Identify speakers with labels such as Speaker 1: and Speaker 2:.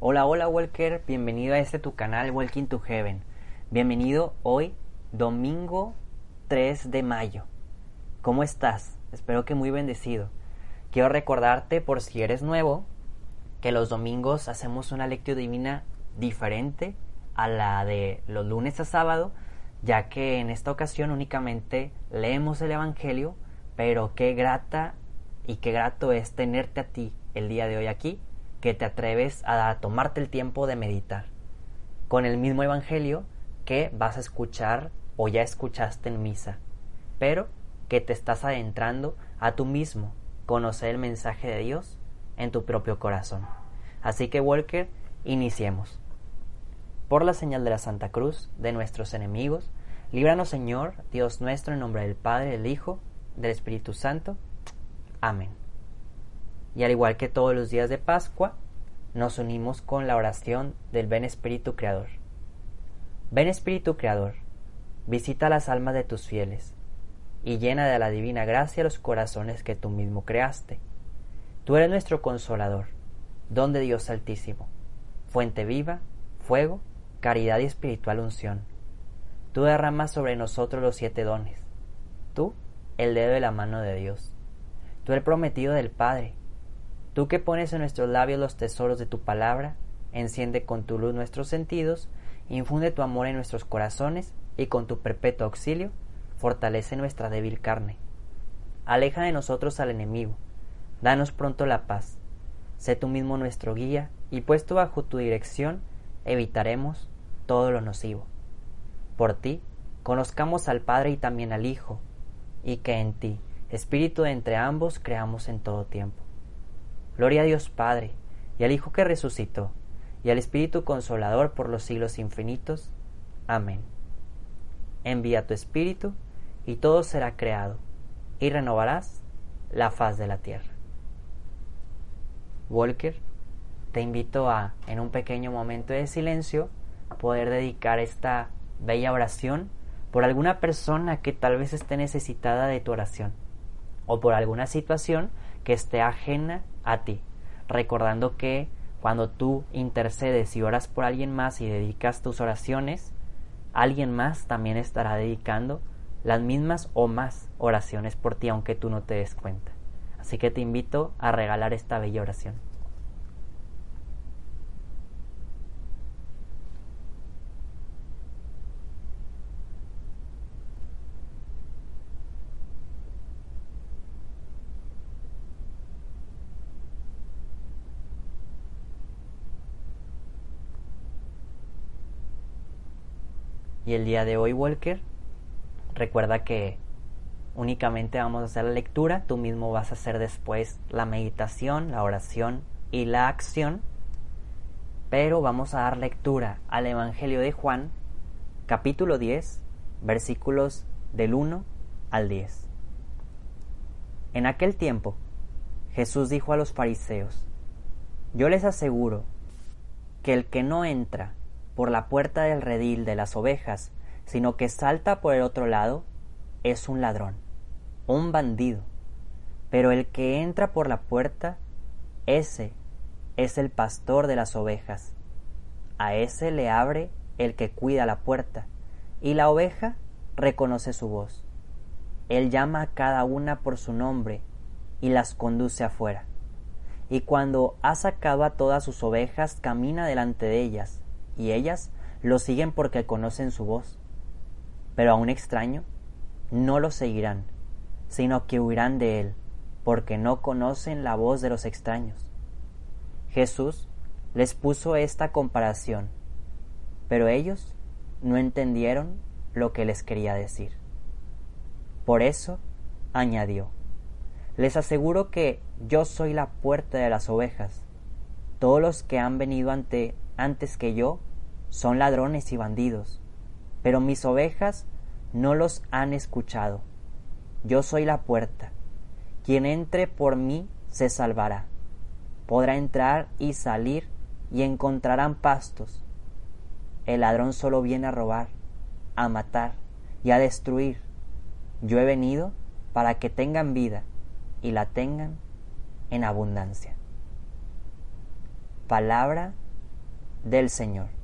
Speaker 1: Hola, hola Walker, bienvenido a este tu canal Walking to Heaven. Bienvenido hoy, domingo 3 de mayo. ¿Cómo estás? Espero que muy bendecido. Quiero recordarte, por si eres nuevo, que los domingos hacemos una lectura divina diferente a la de los lunes a sábado, ya que en esta ocasión únicamente leemos el Evangelio, pero qué grata y qué grato es tenerte a ti el día de hoy aquí que te atreves a tomarte el tiempo de meditar con el mismo Evangelio que vas a escuchar o ya escuchaste en misa, pero que te estás adentrando a tú mismo conocer el mensaje de Dios en tu propio corazón. Así que Walker, iniciemos. Por la señal de la Santa Cruz, de nuestros enemigos, líbranos Señor, Dios nuestro, en nombre del Padre, del Hijo, del Espíritu Santo. Amén. Y al igual que todos los días de Pascua, nos unimos con la oración del Ven Espíritu Creador. Ven Espíritu Creador, visita las almas de tus fieles, y llena de la divina gracia los corazones que tú mismo creaste. Tú eres nuestro consolador, don de Dios Altísimo, fuente viva, fuego, caridad y espiritual unción. Tú derramas sobre nosotros los siete dones. Tú, el dedo de la mano de Dios. Tú el prometido del Padre, Tú que pones en nuestros labios los tesoros de tu palabra, enciende con tu luz nuestros sentidos, infunde tu amor en nuestros corazones y con tu perpetuo auxilio, fortalece nuestra débil carne. Aleja de nosotros al enemigo, danos pronto la paz. Sé tú mismo nuestro guía y puesto bajo tu dirección, evitaremos todo lo nocivo. Por ti, conozcamos al Padre y también al Hijo, y que en ti, Espíritu de entre ambos, creamos en todo tiempo. Gloria a Dios Padre, y al Hijo que resucitó, y al Espíritu Consolador por los siglos infinitos. Amén. Envía tu Espíritu, y todo será creado, y renovarás la faz de la tierra. Walker, te invito a, en un pequeño momento de silencio, poder dedicar esta bella oración por alguna persona que tal vez esté necesitada de tu oración, o por alguna situación que esté ajena a ti, recordando que cuando tú intercedes y oras por alguien más y dedicas tus oraciones, alguien más también estará dedicando las mismas o más oraciones por ti, aunque tú no te des cuenta. Así que te invito a regalar esta bella oración. Y el día de hoy, Walker, recuerda que únicamente vamos a hacer la lectura, tú mismo vas a hacer después la meditación, la oración y la acción, pero vamos a dar lectura al Evangelio de Juan, capítulo 10, versículos del 1 al 10. En aquel tiempo, Jesús dijo a los fariseos, Yo les aseguro que el que no entra por la puerta del redil de las ovejas, sino que salta por el otro lado, es un ladrón, un bandido. Pero el que entra por la puerta, ese es el pastor de las ovejas. A ese le abre el que cuida la puerta, y la oveja reconoce su voz. Él llama a cada una por su nombre y las conduce afuera. Y cuando ha sacado a todas sus ovejas, camina delante de ellas, y ellas lo siguen porque conocen su voz. Pero a un extraño no lo seguirán, sino que huirán de él, porque no conocen la voz de los extraños. Jesús les puso esta comparación, pero ellos no entendieron lo que les quería decir. Por eso añadió, les aseguro que yo soy la puerta de las ovejas. Todos los que han venido ante, antes que yo son ladrones y bandidos, pero mis ovejas no los han escuchado. Yo soy la puerta. Quien entre por mí se salvará. Podrá entrar y salir y encontrarán pastos. El ladrón solo viene a robar, a matar y a destruir. Yo he venido para que tengan vida y la tengan en abundancia. Palabra del Señor.